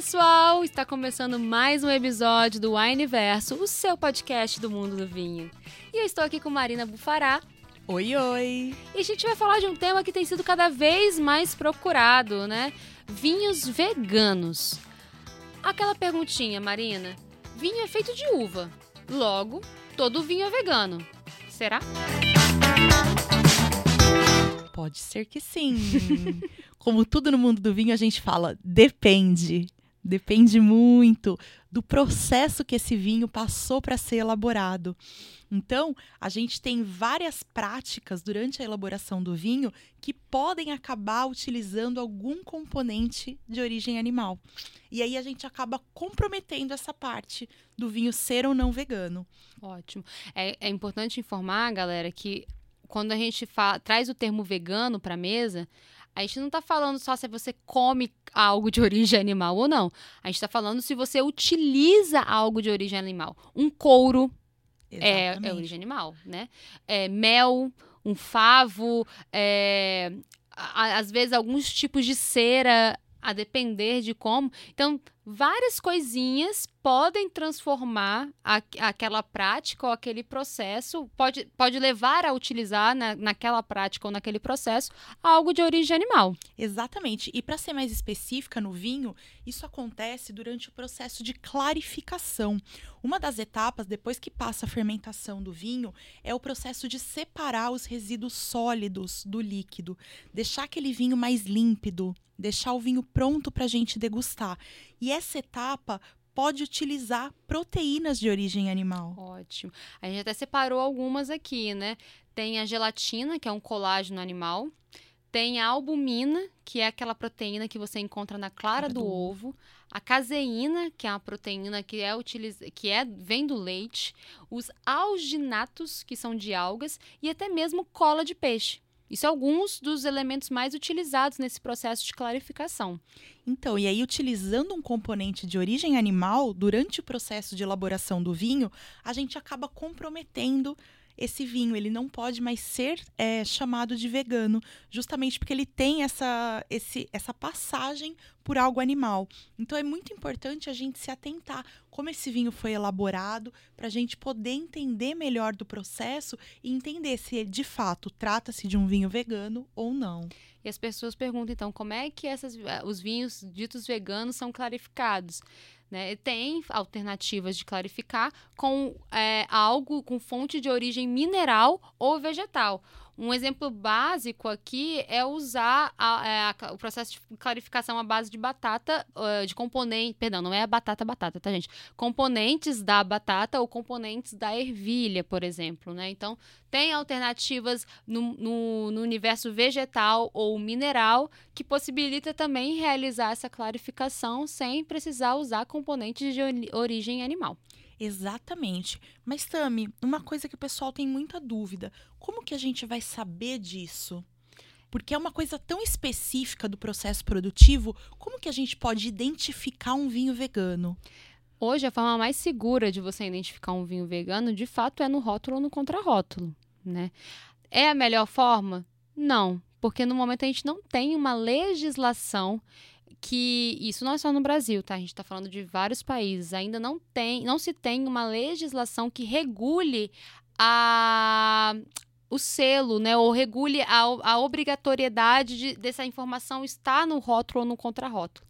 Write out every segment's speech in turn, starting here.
pessoal! Está começando mais um episódio do Wine Verso, o seu podcast do mundo do vinho. E eu estou aqui com Marina Bufará. Oi, oi! E a gente vai falar de um tema que tem sido cada vez mais procurado, né? Vinhos veganos. Aquela perguntinha, Marina: vinho é feito de uva, logo, todo vinho é vegano. Será? Pode ser que sim. Como tudo no mundo do vinho, a gente fala depende. Depende muito do processo que esse vinho passou para ser elaborado. Então, a gente tem várias práticas durante a elaboração do vinho que podem acabar utilizando algum componente de origem animal. E aí a gente acaba comprometendo essa parte do vinho ser ou não vegano. Ótimo. É, é importante informar, galera, que quando a gente traz o termo vegano para a mesa, a gente não está falando só se você come algo de origem animal ou não. A gente está falando se você utiliza algo de origem animal. Um couro é, é, origem animal, né? É, mel, um favo, é, às vezes alguns tipos de cera, a depender de como. Então, várias coisinhas podem transformar a, aquela prática ou aquele processo, pode, pode levar a utilizar na, naquela prática ou naquele processo algo de origem animal. Exatamente. E para ser mais específica no vinho, isso acontece durante o processo de clarificação. Uma das etapas, depois que passa a fermentação do vinho, é o processo de separar os resíduos sólidos do líquido, deixar aquele vinho mais límpido, deixar o vinho pronto para a gente degustar. E essa etapa pode utilizar proteínas de origem animal. Ótimo. A gente até separou algumas aqui, né? Tem a gelatina, que é um colágeno animal. Tem a albumina, que é aquela proteína que você encontra na clara do, do, ovo. A caseína, que é uma proteína que é utiliz... que é vem do leite. Os alginatos, que são de algas, e até mesmo cola de peixe. Isso é alguns dos elementos mais utilizados nesse processo de clarificação. Então, e aí, utilizando um componente de origem animal, durante o processo de elaboração do vinho, a gente acaba comprometendo esse vinho ele não pode mais ser é, chamado de vegano, justamente porque ele tem essa, esse, essa passagem por algo animal. Então é muito importante a gente se atentar como esse vinho foi elaborado, para a gente poder entender melhor do processo e entender se de fato trata-se de um vinho vegano ou não. E as pessoas perguntam então como é que essas, eh, os vinhos ditos veganos são clarificados. Né? Tem alternativas de clarificar com é, algo com fonte de origem mineral ou vegetal. Um exemplo básico aqui é usar a, é, a, o processo de clarificação à base de batata, de componente, perdão, não é a batata batata, tá gente? Componentes da batata ou componentes da ervilha, por exemplo, né? Então, tem alternativas no, no, no universo vegetal ou mineral que possibilita também realizar essa clarificação sem precisar usar componentes de origem animal. Exatamente. Mas, Tami, uma coisa que o pessoal tem muita dúvida: como que a gente vai saber disso? Porque é uma coisa tão específica do processo produtivo, como que a gente pode identificar um vinho vegano? Hoje, a forma mais segura de você identificar um vinho vegano, de fato, é no rótulo ou no contrarótulo, né? É a melhor forma? Não, porque no momento a gente não tem uma legislação que isso não é só no Brasil, tá? A gente está falando de vários países. Ainda não tem, não se tem uma legislação que regule a o selo, né, ou regule a, a obrigatoriedade de, dessa informação estar no rótulo ou no contrarótulo.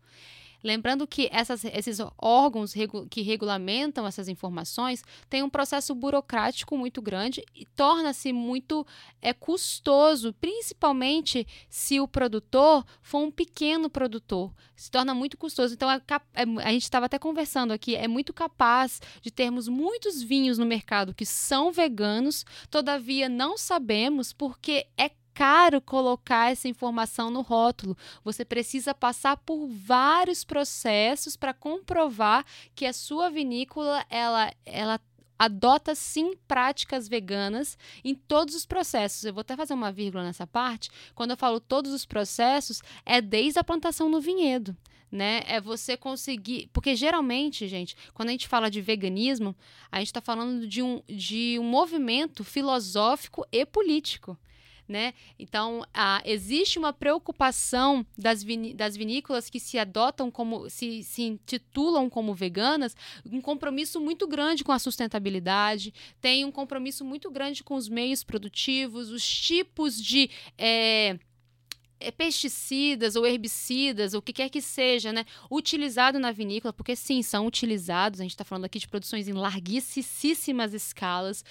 Lembrando que essas, esses órgãos regu que regulamentam essas informações têm um processo burocrático muito grande e torna-se muito é, custoso, principalmente se o produtor for um pequeno produtor. Se torna muito custoso. Então, é, é, a gente estava até conversando aqui, é muito capaz de termos muitos vinhos no mercado que são veganos, todavia não sabemos porque é caro colocar essa informação no rótulo. Você precisa passar por vários processos para comprovar que a sua vinícola ela, ela adota sim práticas veganas em todos os processos. Eu vou até fazer uma vírgula nessa parte. Quando eu falo todos os processos, é desde a plantação no vinhedo. Né? É você conseguir. Porque geralmente, gente, quando a gente fala de veganismo, a gente está falando de um, de um movimento filosófico e político né? Então, existe uma preocupação das, vini das vinícolas que se adotam como, se, se intitulam como veganas, um compromisso muito grande com a sustentabilidade, tem um compromisso muito grande com os meios produtivos, os tipos de. É, pesticidas ou herbicidas, ou o que quer que seja, né, utilizado na vinícola, porque sim, são utilizados, a gente está falando aqui de produções em larguíssimas escalas.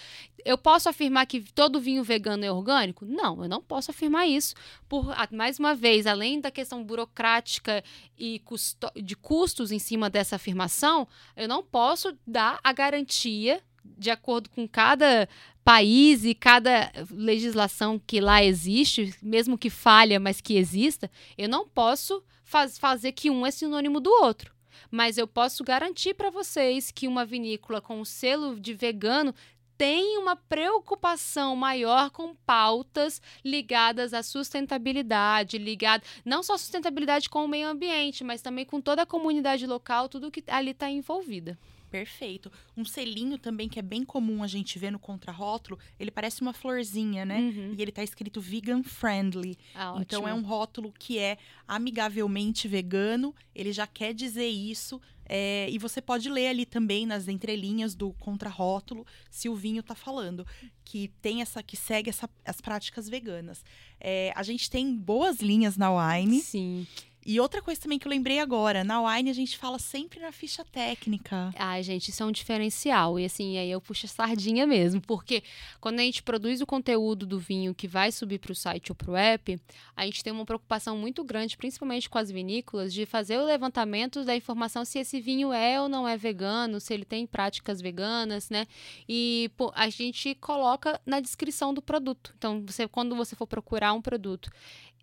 Eu posso afirmar que todo vinho vegano é orgânico? Não, eu não posso afirmar isso. Por, mais uma vez, além da questão burocrática e custo, de custos em cima dessa afirmação, eu não posso dar a garantia de acordo com cada país e cada legislação que lá existe, mesmo que falha, mas que exista, eu não posso faz, fazer que um é sinônimo do outro. Mas eu posso garantir para vocês que uma vinícola com selo de vegano tem uma preocupação maior com pautas ligadas à sustentabilidade, ligada não só à sustentabilidade com o meio ambiente, mas também com toda a comunidade local, tudo que ali está envolvida. Perfeito. Um selinho também que é bem comum a gente ver no contrarótulo, ele parece uma florzinha, né? Uhum. E ele tá escrito vegan friendly. Ah, então é um rótulo que é amigavelmente vegano, ele já quer dizer isso. é, e você pode ler ali também nas entrelinhas do contrarótulo se o vinho tá falando que tem essa que segue essa- as práticas veganas. É, a gente tem boas linhas na Wine. Sim. E outra coisa também que eu lembrei agora, na Wine a gente fala sempre na ficha técnica. Ai, gente, isso é um diferencial. E assim, aí eu puxo a sardinha mesmo. Porque quando a gente produz o conteúdo do vinho que vai subir para o site ou para o app, a gente tem uma preocupação muito grande, principalmente com as vinícolas, de fazer o levantamento da informação se esse vinho é ou não é vegano, se ele tem práticas veganas, né? E pô, a gente coloca na descrição do produto. Então, você, quando você for procurar um produto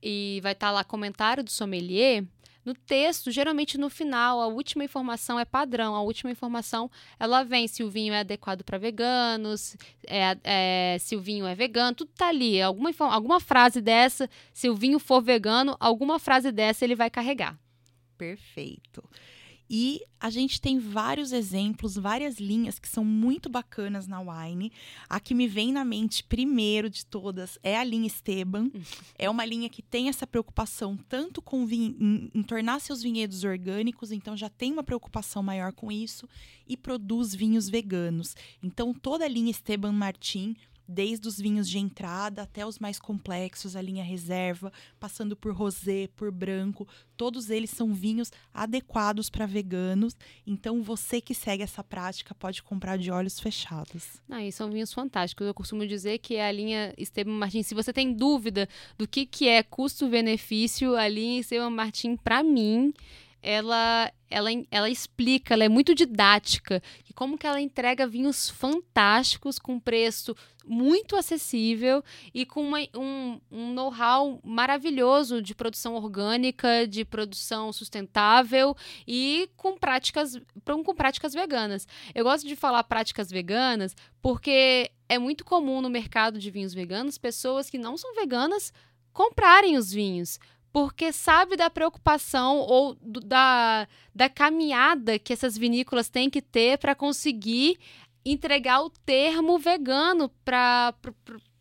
e vai estar lá comentário do sommelier, no texto, geralmente no final, a última informação é padrão. A última informação, ela vem se o vinho é adequado para veganos, é, é, se o vinho é vegano, tudo tá ali. Alguma, alguma frase dessa, se o vinho for vegano, alguma frase dessa ele vai carregar. Perfeito. E a gente tem vários exemplos, várias linhas que são muito bacanas na Wine. A que me vem na mente primeiro de todas é a linha Esteban. É uma linha que tem essa preocupação tanto com em tornar seus vinhedos orgânicos, então já tem uma preocupação maior com isso, e produz vinhos veganos. Então toda a linha Esteban Martin desde os vinhos de entrada até os mais complexos, a linha reserva, passando por rosé, por branco, todos eles são vinhos adequados para veganos. Então você que segue essa prática pode comprar de olhos fechados. Ah, e são vinhos fantásticos. Eu costumo dizer que a linha Esteban Martins, se você tem dúvida do que, que é custo-benefício, a linha Esteban Martins, para mim, ela, ela, ela explica, ela é muito didática. E como que ela entrega vinhos fantásticos com preço muito acessível e com uma- um, um know-how maravilhoso de produção orgânica, de produção sustentável e com práticas, com práticas veganas. Eu gosto de falar práticas veganas porque é muito comum no mercado de vinhos veganos pessoas que não são veganas comprarem os vinhos. Porque sabe da preocupação ou do- da, da caminhada que essas vinícolas têm que ter para conseguir entregar o termo vegano para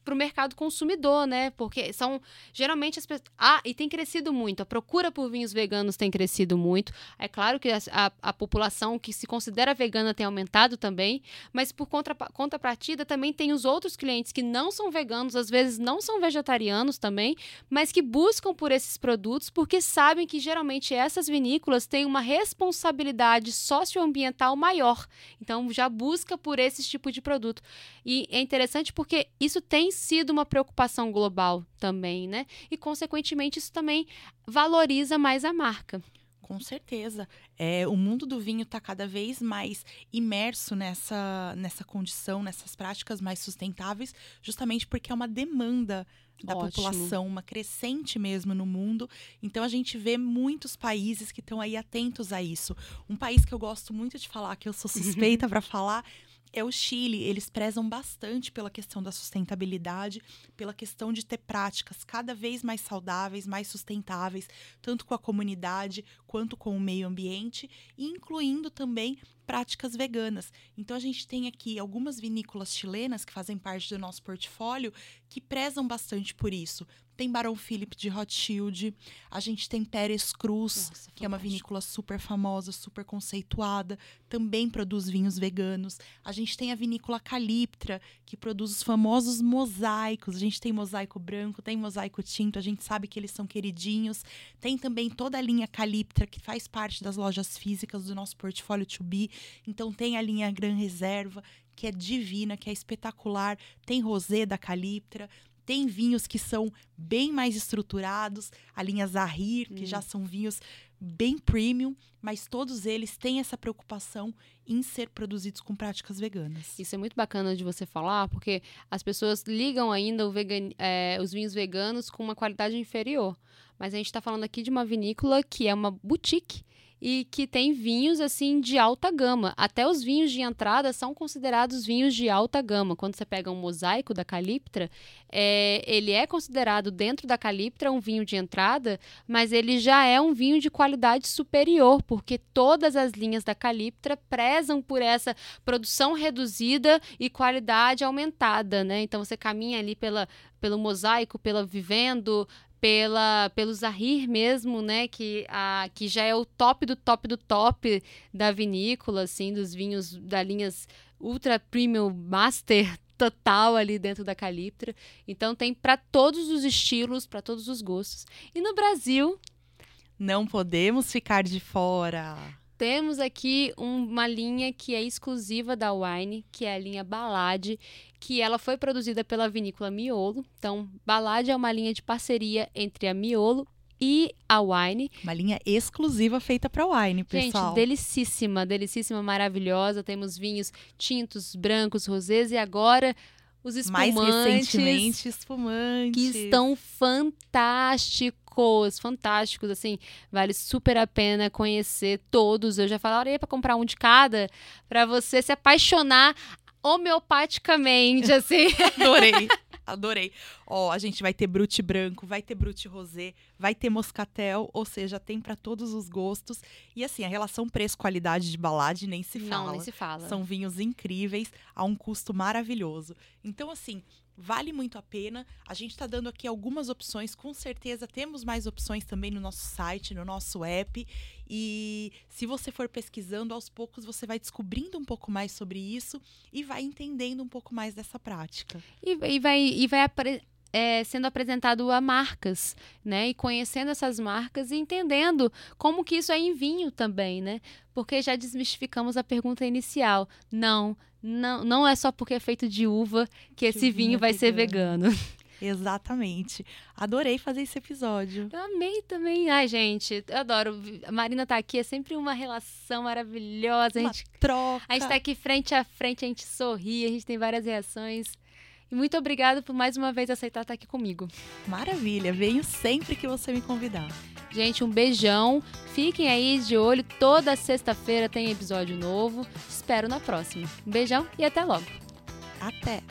para o mercado consumidor, né? Porque são geralmente as pessoas. Ah, e tem crescido muito. A procura por vinhos veganos tem crescido muito. É claro que a, a, a população que se considera vegana tem aumentado também, mas por contra, contrapartida também tem os outros clientes que não são veganos, às vezes não são vegetarianos também, mas que buscam por esses produtos porque sabem que geralmente essas vinícolas têm uma responsabilidade socioambiental maior. Então já busca por esse tipo de produto. E é interessante porque isso tem sido uma preocupação global também, né? E consequentemente isso também valoriza mais a marca. Com certeza. É, o mundo do vinho está cada vez mais imerso nessa, nessa condição, nessas práticas mais sustentáveis, justamente porque é uma demanda da Ótimo. população, uma crescente mesmo no mundo. Então a gente vê muitos países que estão aí atentos a isso. Um país que eu gosto muito de falar, que eu sou suspeita para falar, é o Chile. Eles prezam bastante pela questão da sustentabilidade, pela questão de ter práticas cada vez mais saudáveis, mais sustentáveis, tanto com a comunidade quanto com o meio ambiente, incluindo também práticas veganas. Então a gente tem aqui algumas vinícolas chilenas que fazem parte do nosso portfólio que prezam bastante por isso. Tem Barão Philip de Rothschild, a gente tem Pérez Cruz, Nossa, que é uma vinícola super famosa, super conceituada, também produz vinhos veganos. A gente tem a vinícola Caliptra, que produz os famosos mosaicos. A gente tem mosaico branco, tem mosaico tinto, a gente sabe que eles são queridinhos. Tem também toda a linha Caliptra, que faz parte das lojas físicas do nosso portfólio To Be. Então tem a linha Gran Reserva, que é divina, que é espetacular. Tem rosé da Caliptra. Tem vinhos que são bem mais estruturados, a linha Zahir, que hum. já são vinhos bem premium, mas todos eles têm essa preocupação em ser produzidos com práticas veganas. Isso é muito bacana de você falar, porque as pessoas ligam ainda vegan, é, os vinhos veganos com uma qualidade inferior. Mas a gente está falando aqui de uma vinícola que é uma boutique e que tem vinhos assim de alta gama. Até os vinhos de entrada são considerados vinhos de alta gama. Quando você pega um mosaico da Caliptra, é, ele é considerado dentro da Caliptra um vinho de entrada, mas ele já é um vinho de qualidade superior, porque todas as linhas da Caliptra prezam por essa produção reduzida e qualidade aumentada, né? Então você caminha ali pela, pelo mosaico, pela vivendo, pela pelo Zahir mesmo, né, que a que já é o top do top do top da vinícola, assim, dos vinhos da linhas ultra premium master total ali dentro da Caliptra. Então tem para todos os estilos, para todos os gostos. E no Brasil, não podemos ficar de fora. Temos aqui uma linha que é exclusiva da Wine, que é a linha Balade, que ela foi produzida pela vinícola Miolo. Então, Balade é uma linha de parceria entre a Miolo e a Wine. Uma linha exclusiva feita para Wine, pessoal. Gente, delicíssima, delicíssima, maravilhosa. Temos vinhos tintos, brancos, rosés e agora os espumantes. Mais recentemente, espumantes. Que estão fantásticos, fantásticos, assim, vale super a pena conhecer todos. Eu já falei para comprar um de cada, para você se apaixonar homeopaticamente, assim. Adorei. Adorei. Ó, a gente vai ter brute branco, vai ter brute rosé, vai ter moscatel, ou seja, tem para todos os gostos. E assim, a relação preço-qualidade de balade nem se fala. Não, nem se fala. São vinhos incríveis a um custo maravilhoso. Então, assim, Vale muito a pena. A gente está dando aqui algumas opções, com certeza temos mais opções também no nosso site, no nosso app. E se você for pesquisando, aos poucos você vai descobrindo um pouco mais sobre isso e vai entendendo um pouco mais dessa prática. E, e vai, e vai é, sendo apresentado a marcas, né? E conhecendo essas marcas e entendendo como que isso é em vinho também, né? Porque já desmistificamos a pergunta inicial. Não, não, não é só porque é feito de uva que, que esse vinho, vai ser vegano. Exatamente. Adorei fazer esse episódio. Eu amei também. Ai, gente, eu adoro. A Marina tá aqui, é sempre uma relação maravilhosa. Uma a gente troca. A gente tá aqui frente a frente, a gente sorri, a gente tem várias reações. Muito obrigada por mais uma vez aceitar estar aqui comigo. Maravilha, venho sempre que você me convidar. Gente, um beijão. Fiquem aí de olho. Toda sexta-feira tem episódio novo. Espero na próxima. Um beijão e até logo. Até!